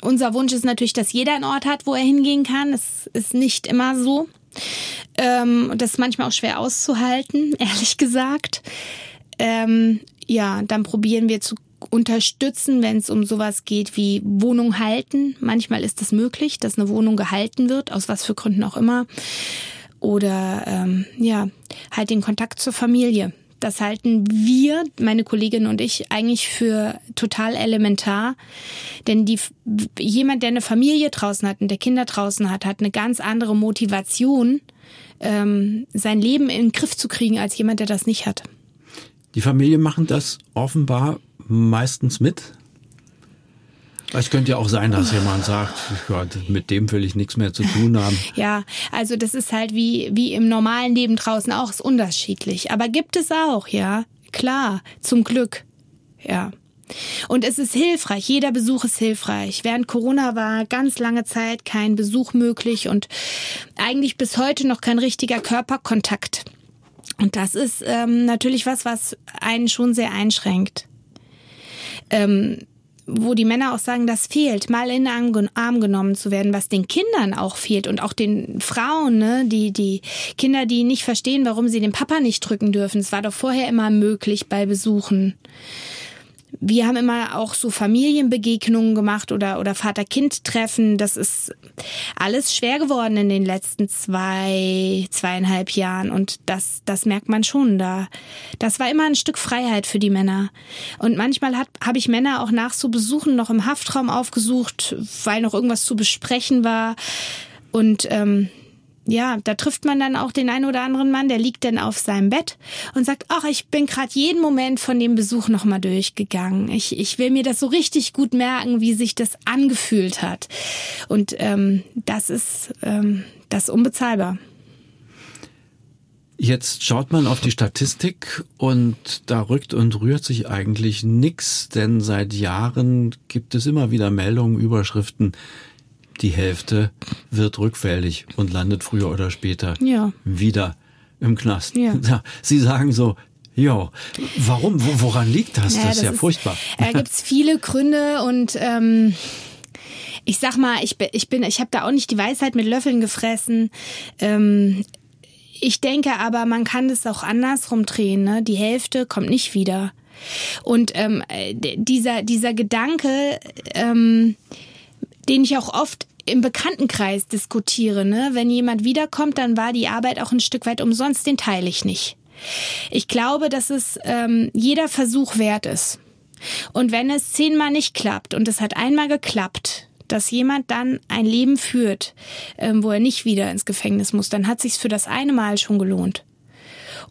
unser Wunsch ist natürlich, dass jeder einen Ort hat, wo er hingehen kann. Das ist nicht immer so. Ähm, das ist manchmal auch schwer auszuhalten, (laughs) ehrlich gesagt. Ähm, ja, dann probieren wir zu unterstützen, wenn es um sowas geht wie Wohnung halten. Manchmal ist es das möglich, dass eine Wohnung gehalten wird, aus was für Gründen auch immer oder ähm, ja, halt den Kontakt zur Familie. Das halten wir, meine Kollegin und ich, eigentlich für total elementar. Denn die, jemand, der eine Familie draußen hat und der Kinder draußen hat, hat eine ganz andere Motivation, ähm, sein Leben in den Griff zu kriegen, als jemand, der das nicht hat. Die Familie machen das offenbar meistens mit. Es könnte ja auch sein, dass jemand sagt, Gott, mit dem will ich nichts mehr zu tun haben. (laughs) Ja, also das ist halt wie, wie im normalen Leben draußen auch, ist unterschiedlich. Aber gibt es auch, ja. Klar, zum Glück. Ja. Und es ist hilfreich, jeder Besuch ist hilfreich. Während Corona war ganz lange Zeit kein Besuch möglich und eigentlich bis heute noch kein richtiger Körperkontakt. Und das ist ähm, natürlich was, was einen schon sehr einschränkt. Ähm, wo die Männer auch sagen, das fehlt, mal in den Arm genommen zu werden, was den Kindern auch fehlt und auch den Frauen, ne, die, die Kinder, die nicht verstehen, warum sie den Papa nicht drücken dürfen. Es war doch vorher immer möglich bei Besuchen. Wir haben immer auch so Familienbegegnungen gemacht oder, oder Vater-Kind-Treffen. Das ist alles schwer geworden in den letzten zwei, zweieinhalb Jahren. Und das, das merkt man schon da. Das war immer ein Stück Freiheit für die Männer. Und manchmal habe ich Männer auch nach so Besuchen noch im Haftraum aufgesucht, weil noch irgendwas zu besprechen war. Und ähm, ja, da trifft man dann auch den einen oder anderen Mann, der liegt dann auf seinem Bett und sagt, ach, ich bin gerade jeden Moment von dem Besuch nochmal durchgegangen. Ich, ich will mir das so richtig gut merken, wie sich das angefühlt hat. Und ähm, das ist ähm, das unbezahlbar. Jetzt schaut man auf die Statistik und da rückt und rührt sich eigentlich nichts, denn seit Jahren gibt es immer wieder Meldungen, Überschriften, die Hälfte wird rückfällig und landet früher oder später ja. wieder im Knast. Ja. (laughs) Sie sagen so, ja, warum? Woran liegt das? Ja, das ist ja ist, furchtbar. Da gibt's viele Gründe und ähm, ich sag mal, ich bin, ich bin, ich habe da auch nicht die Weisheit mit Löffeln gefressen. Ähm, ich denke aber, man kann das auch andersrum drehen. Ne? Die Hälfte kommt nicht wieder. Und ähm, dieser, dieser Gedanke, ähm, den ich auch oft im Bekanntenkreis diskutiere, ne? wenn jemand wiederkommt, dann war die Arbeit auch ein Stück weit umsonst, den teile ich nicht. Ich glaube, dass es ähm, jeder Versuch wert ist. Und wenn es zehnmal nicht klappt und es hat einmal geklappt, dass jemand dann ein Leben führt, ähm, wo er nicht wieder ins Gefängnis muss, dann hat sich's für das eine Mal schon gelohnt.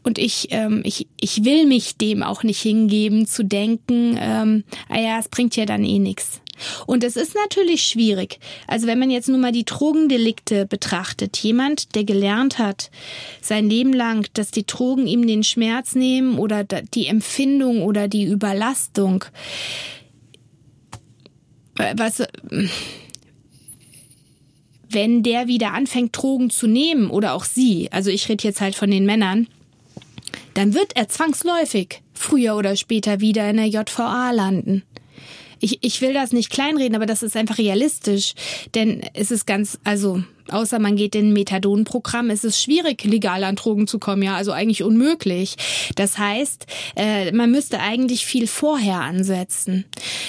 Und ich, ähm, ich, ich will mich dem auch nicht hingeben, zu denken, ähm, ah ja, es bringt ja dann eh nichts. Und es ist natürlich schwierig. Also wenn man jetzt nur mal die Drogendelikte betrachtet, jemand, der gelernt hat, sein Leben lang, dass die Drogen ihm den Schmerz nehmen oder die Empfindung oder die Überlastung, äh, was, wenn der wieder anfängt, Drogen zu nehmen oder auch sie, also ich rede jetzt halt von den Männern, dann wird er zwangsläufig früher oder später wieder in der JVA landen ich, ich will das nicht kleinreden, aber das ist einfach realistisch. Denn es ist ganz, also außer man geht in ein Methadon-Programm, ist es schwierig, legal an Drogen zu kommen, ja, also eigentlich unmöglich. Das heißt, äh, man müsste eigentlich viel vorher ansetzen.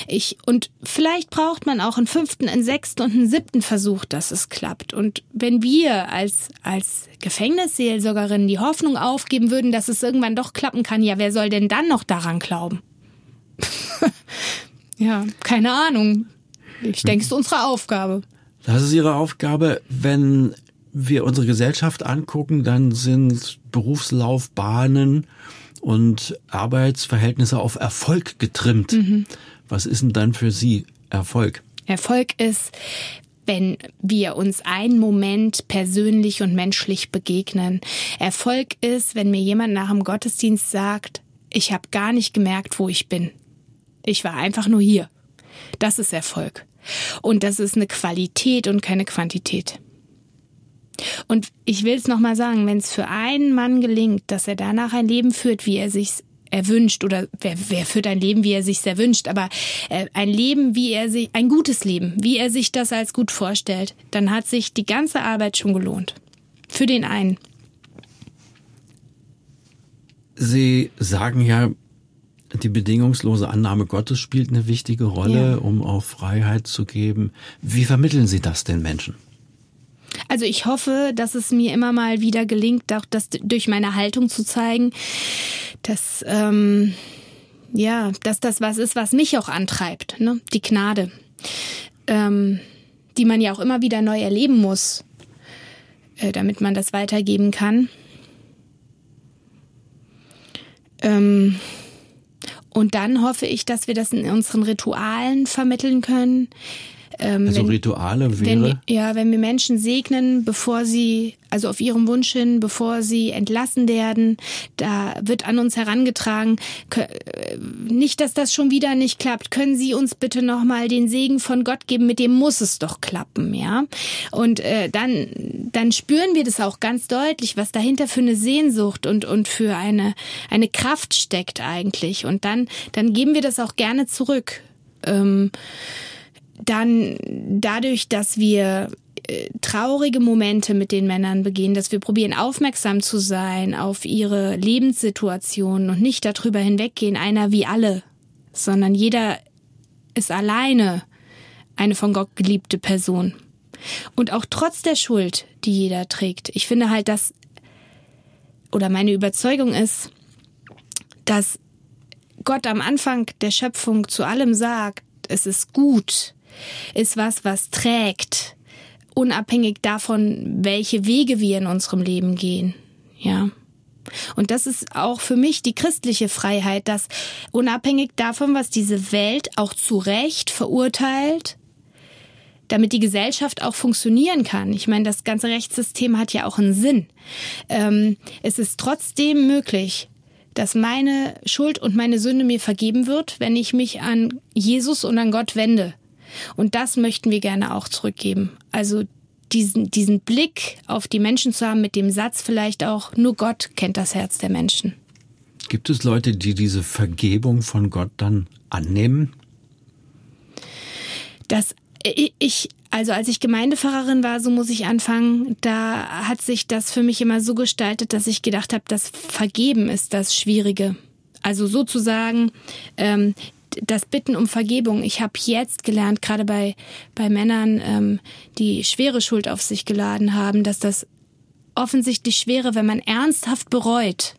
Ich, und vielleicht braucht man auch einen fünften, einen sechsten und einen siebten Versuch, dass es klappt. Und wenn wir als, als Gefängnisseelsorgerinnen die Hoffnung aufgeben würden, dass es irgendwann doch klappen kann, ja, wer soll denn dann noch daran glauben? (laughs) Ja, keine Ahnung. Ich denke, es ist unsere Aufgabe. Das ist Ihre Aufgabe. Wenn wir unsere Gesellschaft angucken, dann sind Berufslaufbahnen und Arbeitsverhältnisse auf Erfolg getrimmt. Mhm. Was ist denn dann für Sie Erfolg? Erfolg ist, wenn wir uns einen Moment persönlich und menschlich begegnen. Erfolg ist, wenn mir jemand nach dem Gottesdienst sagt, ich habe gar nicht gemerkt, wo ich bin. Ich war einfach nur hier. Das ist Erfolg. Und das ist eine Qualität und keine Quantität. Und ich will es nochmal sagen, wenn es für einen Mann gelingt, dass er danach ein Leben führt, wie er sich erwünscht, oder wer, wer führt ein Leben, wie er sich erwünscht, aber äh, ein Leben, wie er sich, ein gutes Leben, wie er sich das als gut vorstellt, dann hat sich die ganze Arbeit schon gelohnt. Für den einen. Sie sagen ja, die bedingungslose Annahme Gottes spielt eine wichtige Rolle, ja. um auch Freiheit zu geben. Wie vermitteln Sie das den Menschen? Also ich hoffe, dass es mir immer mal wieder gelingt, auch das durch meine Haltung zu zeigen, dass ähm, ja, dass das was ist, was mich auch antreibt, ne? Die Gnade, ähm, die man ja auch immer wieder neu erleben muss, äh, damit man das weitergeben kann. Ähm, und dann hoffe ich, dass wir das in unseren Ritualen vermitteln können. Ähm, also wenn, Rituale wäre? Wenn, ja, wenn wir Menschen segnen, bevor sie, also auf ihrem Wunsch hin, bevor sie entlassen werden, da wird an uns herangetragen, nicht, dass das schon wieder nicht klappt. Können Sie uns bitte nochmal den Segen von Gott geben? Mit dem muss es doch klappen, ja? Und äh, dann, dann spüren wir das auch ganz deutlich, was dahinter für eine Sehnsucht und, und für eine, eine Kraft steckt eigentlich. Und dann, dann geben wir das auch gerne zurück. Ähm, dann dadurch, dass wir äh, traurige Momente mit den Männern begehen, dass wir probieren aufmerksam zu sein auf ihre Lebenssituation und nicht darüber hinweggehen, einer wie alle, sondern jeder ist alleine eine von Gott geliebte Person. Und auch trotz der Schuld, die jeder trägt. Ich finde halt, dass, oder meine Überzeugung ist, dass Gott am Anfang der Schöpfung zu allem sagt, es ist gut, ist was, was trägt, unabhängig davon, welche Wege wir in unserem Leben gehen. Ja. Und das ist auch für mich die christliche Freiheit, dass unabhängig davon, was diese Welt auch zu Recht verurteilt, damit die Gesellschaft auch funktionieren kann. Ich meine, das ganze Rechtssystem hat ja auch einen Sinn. Ähm, es ist trotzdem möglich, dass meine Schuld und meine Sünde mir vergeben wird, wenn ich mich an Jesus und an Gott wende. Und das möchten wir gerne auch zurückgeben. Also diesen, diesen Blick auf die Menschen zu haben mit dem Satz vielleicht auch, nur Gott kennt das Herz der Menschen. Gibt es Leute, die diese Vergebung von Gott dann annehmen? Das ich, also als ich Gemeindepfarrerin war, so muss ich anfangen, da hat sich das für mich immer so gestaltet, dass ich gedacht habe, das Vergeben ist das Schwierige. Also sozusagen ähm, das Bitten um Vergebung. Ich habe jetzt gelernt, gerade bei, bei Männern, ähm, die schwere Schuld auf sich geladen haben, dass das offensichtlich schwere, wenn man ernsthaft bereut,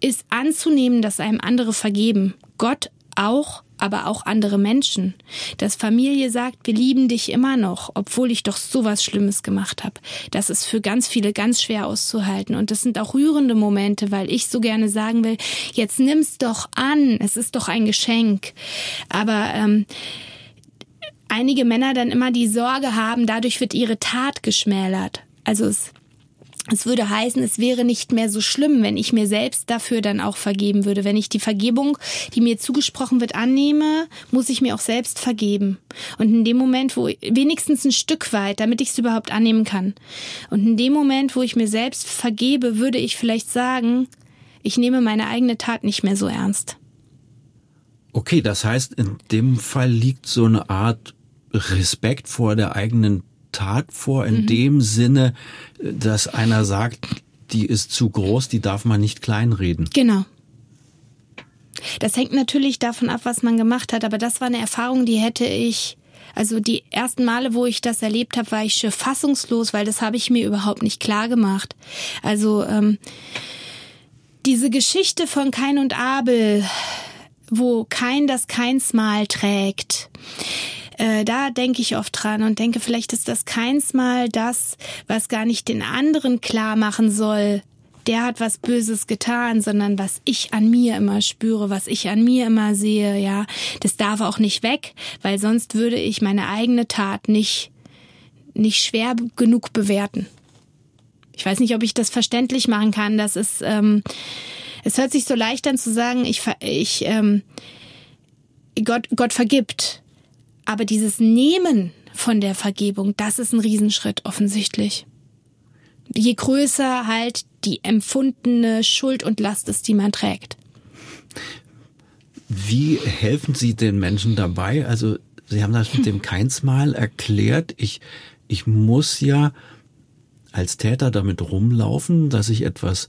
ist anzunehmen, dass einem andere vergeben. Gott auch, aber auch andere Menschen. Dass Familie sagt, wir lieben dich immer noch, obwohl ich doch sowas Schlimmes gemacht habe. Das ist für ganz viele ganz schwer auszuhalten. Und das sind auch rührende Momente, weil ich so gerne sagen will, jetzt nimm's doch an, es ist doch ein Geschenk. Aber ähm, einige Männer dann immer die Sorge haben, dadurch wird ihre Tat geschmälert. Also es es würde heißen, es wäre nicht mehr so schlimm, wenn ich mir selbst dafür dann auch vergeben würde. Wenn ich die Vergebung, die mir zugesprochen wird, annehme, muss ich mir auch selbst vergeben. Und in dem Moment, wo wenigstens ein Stück weit, damit ich es überhaupt annehmen kann. Und in dem Moment, wo ich mir selbst vergebe, würde ich vielleicht sagen, ich nehme meine eigene Tat nicht mehr so ernst. Okay, das heißt, in dem Fall liegt so eine Art Respekt vor der eigenen Tat vor, in mhm. dem Sinne, dass einer sagt, die ist zu groß, die darf man nicht kleinreden. Genau. Das hängt natürlich davon ab, was man gemacht hat, aber das war eine Erfahrung, die hätte ich also die ersten Male, wo ich das erlebt habe, war ich fassungslos, weil das habe ich mir überhaupt nicht klar gemacht. Also ähm, diese Geschichte von Kain und Abel, wo Kain das Keinsmal trägt, äh, da denke ich oft dran und denke, vielleicht ist das keinsmal das, was gar nicht den anderen klar machen soll, der hat was Böses getan, sondern was ich an mir immer spüre, was ich an mir immer sehe, ja, das darf auch nicht weg, weil sonst würde ich meine eigene Tat nicht, nicht schwer genug bewerten. Ich weiß nicht, ob ich das verständlich machen kann. Das ist, ähm, es hört sich so leicht an zu sagen, ich, ich, ähm, Gott, Gott vergibt. Aber dieses Nehmen von der Vergebung, das ist ein Riesenschritt offensichtlich. Je größer halt die empfundene Schuld und Last ist, die man trägt. Wie helfen Sie den Menschen dabei? Also Sie haben das mit dem (laughs) Keinsmal erklärt. Ich, ich muss ja als Täter damit rumlaufen, dass ich etwas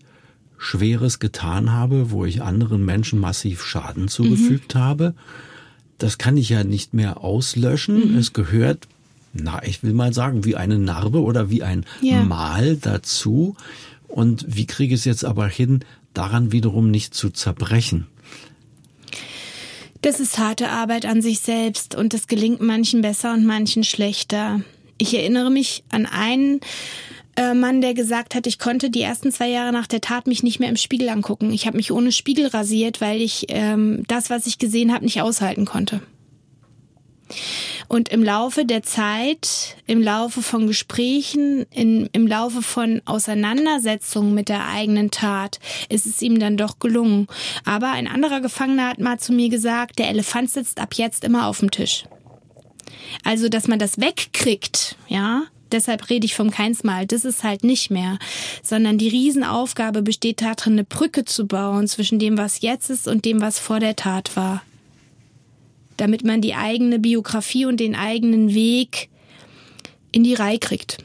Schweres getan habe, wo ich anderen Menschen massiv Schaden zugefügt mhm. habe das kann ich ja nicht mehr auslöschen. Mhm. Es gehört, na, ich will mal sagen, wie eine Narbe oder wie ein ja. Mal dazu. Und wie kriege ich es jetzt aber hin, daran wiederum nicht zu zerbrechen? Das ist harte Arbeit an sich selbst und das gelingt manchen besser und manchen schlechter. Ich erinnere mich an einen Mann, der gesagt hat, ich konnte die ersten zwei Jahre nach der Tat mich nicht mehr im Spiegel angucken. Ich habe mich ohne Spiegel rasiert, weil ich ähm, das, was ich gesehen habe, nicht aushalten konnte. Und im Laufe der Zeit, im Laufe von Gesprächen, in, im Laufe von Auseinandersetzungen mit der eigenen Tat, ist es ihm dann doch gelungen. Aber ein anderer Gefangener hat mal zu mir gesagt, der Elefant sitzt ab jetzt immer auf dem Tisch. Also, dass man das wegkriegt, ja, deshalb rede ich vom Keinsmal. Das ist halt nicht mehr. Sondern die Riesenaufgabe besteht darin, eine Brücke zu bauen zwischen dem, was jetzt ist und dem, was vor der Tat war. Damit man die eigene Biografie und den eigenen Weg in die Reihe kriegt.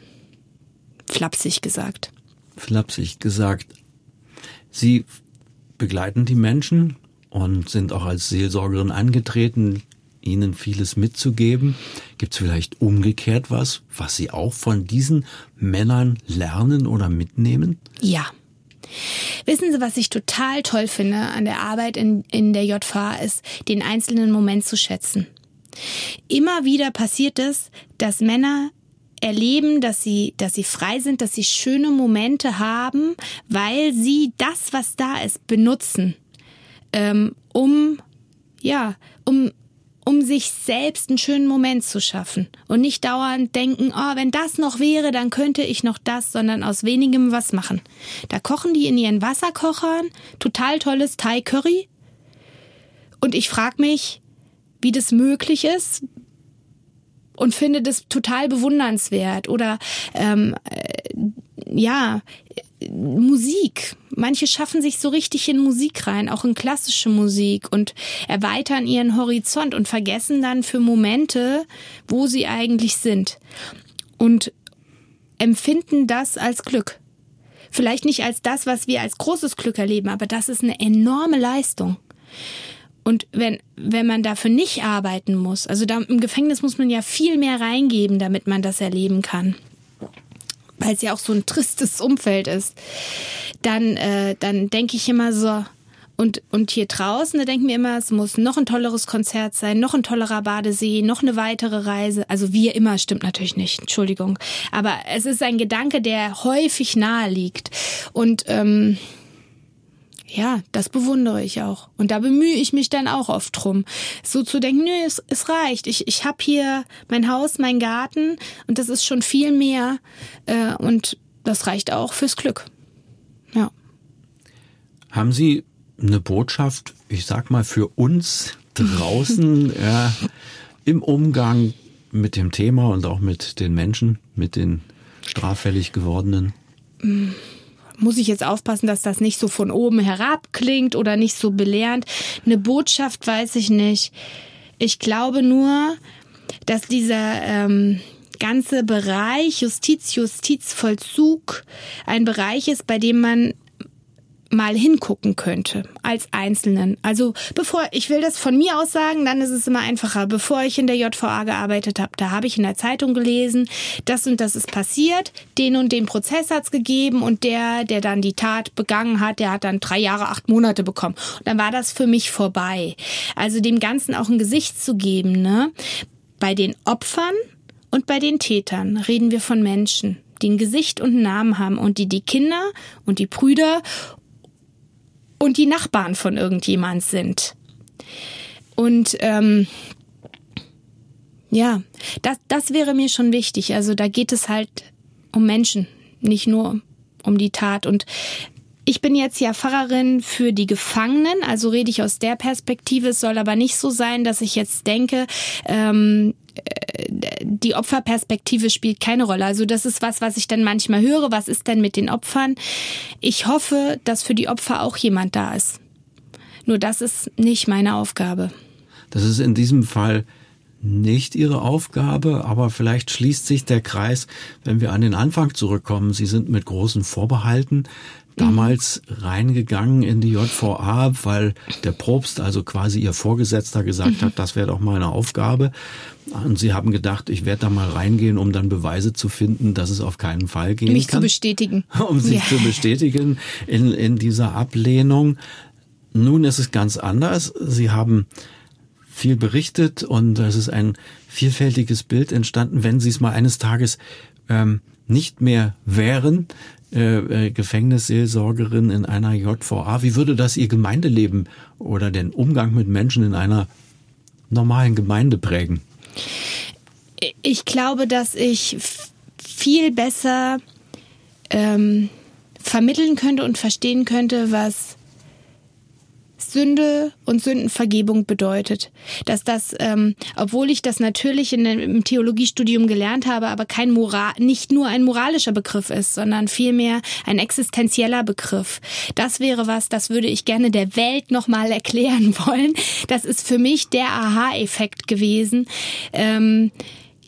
Flapsig gesagt. Flapsig gesagt. Sie begleiten die Menschen und sind auch als Seelsorgerin angetreten, ihnen vieles mitzugeben. Gibt es vielleicht umgekehrt was, was Sie auch von diesen Männern lernen oder mitnehmen? Ja. Wissen Sie, was ich total toll finde an der Arbeit in, in der JVA ist, den einzelnen Moment zu schätzen. Immer wieder passiert es, dass Männer erleben, dass sie, dass sie frei sind, dass sie schöne Momente haben, weil sie das, was da ist, benutzen, ähm, um ja, um um sich selbst einen schönen Moment zu schaffen und nicht dauernd denken, oh, wenn das noch wäre, dann könnte ich noch das, sondern aus wenigem was machen. Da kochen die in ihren Wasserkochern total tolles Thai Curry und ich frage mich, wie das möglich ist und finde das total bewundernswert oder ähm, äh, ja Musik. Manche schaffen sich so richtig in Musik rein, auch in klassische Musik und erweitern ihren Horizont und vergessen dann für Momente, wo sie eigentlich sind und empfinden das als Glück. Vielleicht nicht als das, was wir als großes Glück erleben, aber das ist eine enorme Leistung. Und wenn, wenn man dafür nicht arbeiten muss, also da, im Gefängnis muss man ja viel mehr reingeben, damit man das erleben kann. Weil es ja auch so ein tristes Umfeld ist. Dann, äh, dann denke ich immer so, und, und hier draußen, da denken wir immer, es muss noch ein tolleres Konzert sein, noch ein tollerer Badesee, noch eine weitere Reise. Also wir immer stimmt natürlich nicht, Entschuldigung. Aber es ist ein Gedanke, der häufig nahe liegt. Und ähm, ja, das bewundere ich auch. Und da bemühe ich mich dann auch oft drum. So zu denken, nö, es, es reicht. Ich, ich habe hier mein Haus, mein Garten und das ist schon viel mehr. Äh, und das reicht auch fürs Glück. Ja. Haben Sie eine Botschaft, ich sag mal, für uns draußen (laughs) äh, im Umgang mit dem Thema und auch mit den Menschen, mit den straffällig gewordenen? Muss ich jetzt aufpassen, dass das nicht so von oben herab klingt oder nicht so belehrend? Eine Botschaft weiß ich nicht. Ich glaube nur, dass dieser ähm, ganze Bereich Justiz, Justizvollzug ein Bereich ist, bei dem man mal hingucken könnte als Einzelnen. Also bevor ich will das von mir aus sagen, dann ist es immer einfacher. Bevor ich in der JVA gearbeitet habe, da habe ich in der Zeitung gelesen, das und das ist passiert, den und den Prozess hat's gegeben und der, der dann die Tat begangen hat, der hat dann drei Jahre, acht Monate bekommen. Und dann war das für mich vorbei. Also dem Ganzen auch ein Gesicht zu geben, ne? Bei den Opfern und bei den Tätern reden wir von Menschen die ein Gesicht und einen Namen haben und die die Kinder und die Brüder und die Nachbarn von irgendjemand sind. Und ähm, ja, das, das wäre mir schon wichtig. Also da geht es halt um Menschen, nicht nur um die Tat. Und ich bin jetzt ja Pfarrerin für die Gefangenen, also rede ich aus der Perspektive. Es soll aber nicht so sein, dass ich jetzt denke, ähm, die Opferperspektive spielt keine Rolle. Also das ist was, was ich dann manchmal höre. Was ist denn mit den Opfern? Ich hoffe, dass für die Opfer auch jemand da ist. Nur das ist nicht meine Aufgabe. Das ist in diesem Fall nicht Ihre Aufgabe, aber vielleicht schließt sich der Kreis, wenn wir an den Anfang zurückkommen. Sie sind mit großen Vorbehalten damals reingegangen in die JVA, weil der Propst, also quasi ihr Vorgesetzter, gesagt mhm. hat, das wäre doch meine Aufgabe. Und sie haben gedacht, ich werde da mal reingehen, um dann Beweise zu finden, dass es auf keinen Fall gehen Mich kann. zu bestätigen. (laughs) Um sich ja. zu bestätigen in, in dieser Ablehnung. Nun ist es ganz anders. Sie haben viel berichtet und es ist ein vielfältiges Bild entstanden. Wenn Sie es mal eines Tages ähm, nicht mehr wären, äh, äh, Gefängnisseelsorgerin in einer JVA. Wie würde das Ihr Gemeindeleben oder den Umgang mit Menschen in einer normalen Gemeinde prägen? Ich glaube, dass ich viel besser ähm, vermitteln könnte und verstehen könnte, was Sünde und Sündenvergebung bedeutet. Dass das, ähm, obwohl ich das natürlich in, im Theologiestudium gelernt habe, aber kein Moral, nicht nur ein moralischer Begriff ist, sondern vielmehr ein existenzieller Begriff. Das wäre was, das würde ich gerne der Welt nochmal (laughs) erklären wollen. Das ist für mich der Aha-Effekt gewesen. Ähm,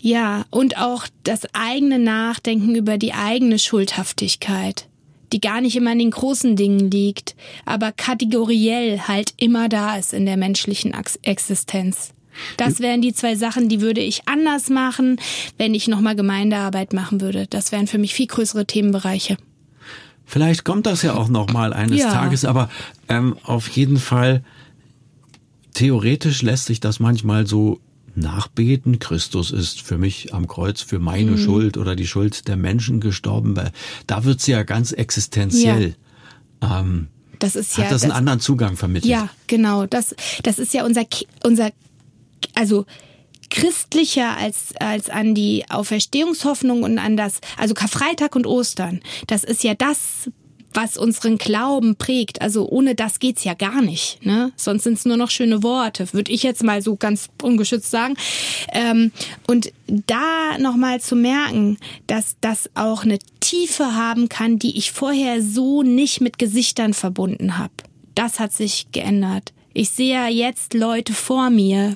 ja, und auch das eigene Nachdenken über die eigene Schuldhaftigkeit die gar nicht immer in den großen Dingen liegt, aber kategoriell halt immer da ist in der menschlichen Existenz. Das wären die zwei Sachen, die würde ich anders machen, wenn ich nochmal Gemeindearbeit machen würde. Das wären für mich viel größere Themenbereiche. Vielleicht kommt das ja auch nochmal eines ja. Tages, aber ähm, auf jeden Fall theoretisch lässt sich das manchmal so nachbeten. Christus ist für mich am Kreuz für meine mhm. Schuld oder die Schuld der Menschen gestorben. Da wird's ja ganz existenziell. Ja. Ähm, das ist ja, hat das einen anderen Zugang vermittelt. Ja, genau. Das, das ist ja unser, unser, also christlicher als, als an die Auferstehungshoffnung und an das, also Karfreitag und Ostern. Das ist ja das was unseren Glauben prägt. Also ohne das geht's ja gar nicht. Ne? Sonst sind's nur noch schöne Worte, würde ich jetzt mal so ganz ungeschützt sagen. Ähm, und da nochmal zu merken, dass das auch eine Tiefe haben kann, die ich vorher so nicht mit Gesichtern verbunden habe. Das hat sich geändert. Ich sehe ja jetzt Leute vor mir,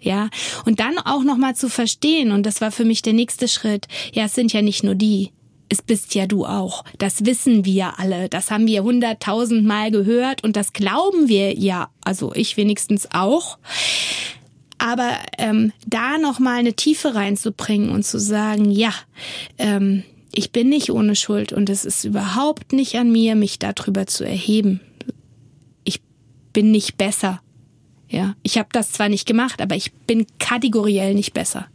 ja, und dann auch nochmal zu verstehen, und das war für mich der nächste Schritt, ja, es sind ja nicht nur die, Es bist ja du auch. Das wissen wir alle. Das haben wir hunderttausendmal gehört und das glauben wir ja, also ich wenigstens auch. Aber ähm, da nochmal eine Tiefe reinzubringen und zu sagen, ja, ähm, ich bin nicht ohne Schuld und es ist überhaupt nicht an mir, mich darüber zu erheben. Ich bin nicht besser. Ja, ich habe das zwar nicht gemacht, aber ich bin kategoriell nicht besser.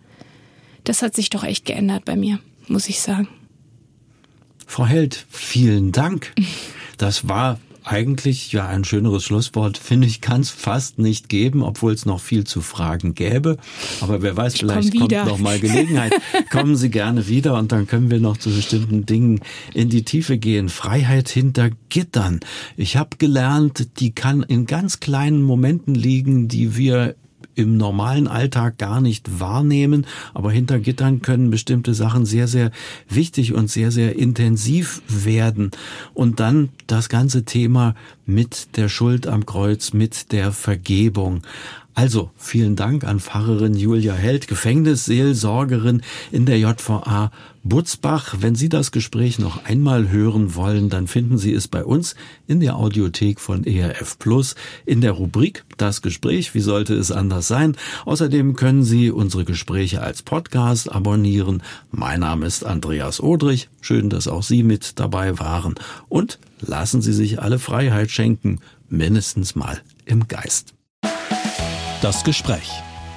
Das hat sich doch echt geändert bei mir, muss ich sagen. Frau Held, vielen Dank. Das war eigentlich ja ein schöneres Schlusswort, finde ich, kann es fast nicht geben, obwohl es noch viel zu fragen gäbe. Aber wer weiß, Ich vielleicht komm kommt noch mal Gelegenheit. (laughs) Kommen Sie gerne wieder und dann können wir noch zu bestimmten Dingen in die Tiefe gehen. Freiheit hinter Gittern. Ich habe gelernt, die kann in ganz kleinen Momenten liegen, die wir im normalen Alltag gar nicht wahrnehmen, aber hinter Gittern können bestimmte Sachen sehr, sehr wichtig und sehr, sehr intensiv werden. Und dann das ganze Thema mit der Schuld am Kreuz, mit der Vergebung. Also, vielen Dank an Pfarrerin Julia Held, Gefängnisseelsorgerin in der JVA Butzbach. Wenn Sie das Gespräch noch einmal hören wollen, dann finden Sie es bei uns in der Audiothek von ERF Plus in der Rubrik Das Gespräch. Wie sollte es anders sein? Außerdem können Sie unsere Gespräche als Podcast abonnieren. Mein Name ist Andreas Odrich. Schön, dass auch Sie mit dabei waren. Und lassen Sie sich alle Freiheit schenken, mindestens mal im Geist. Das Gespräch.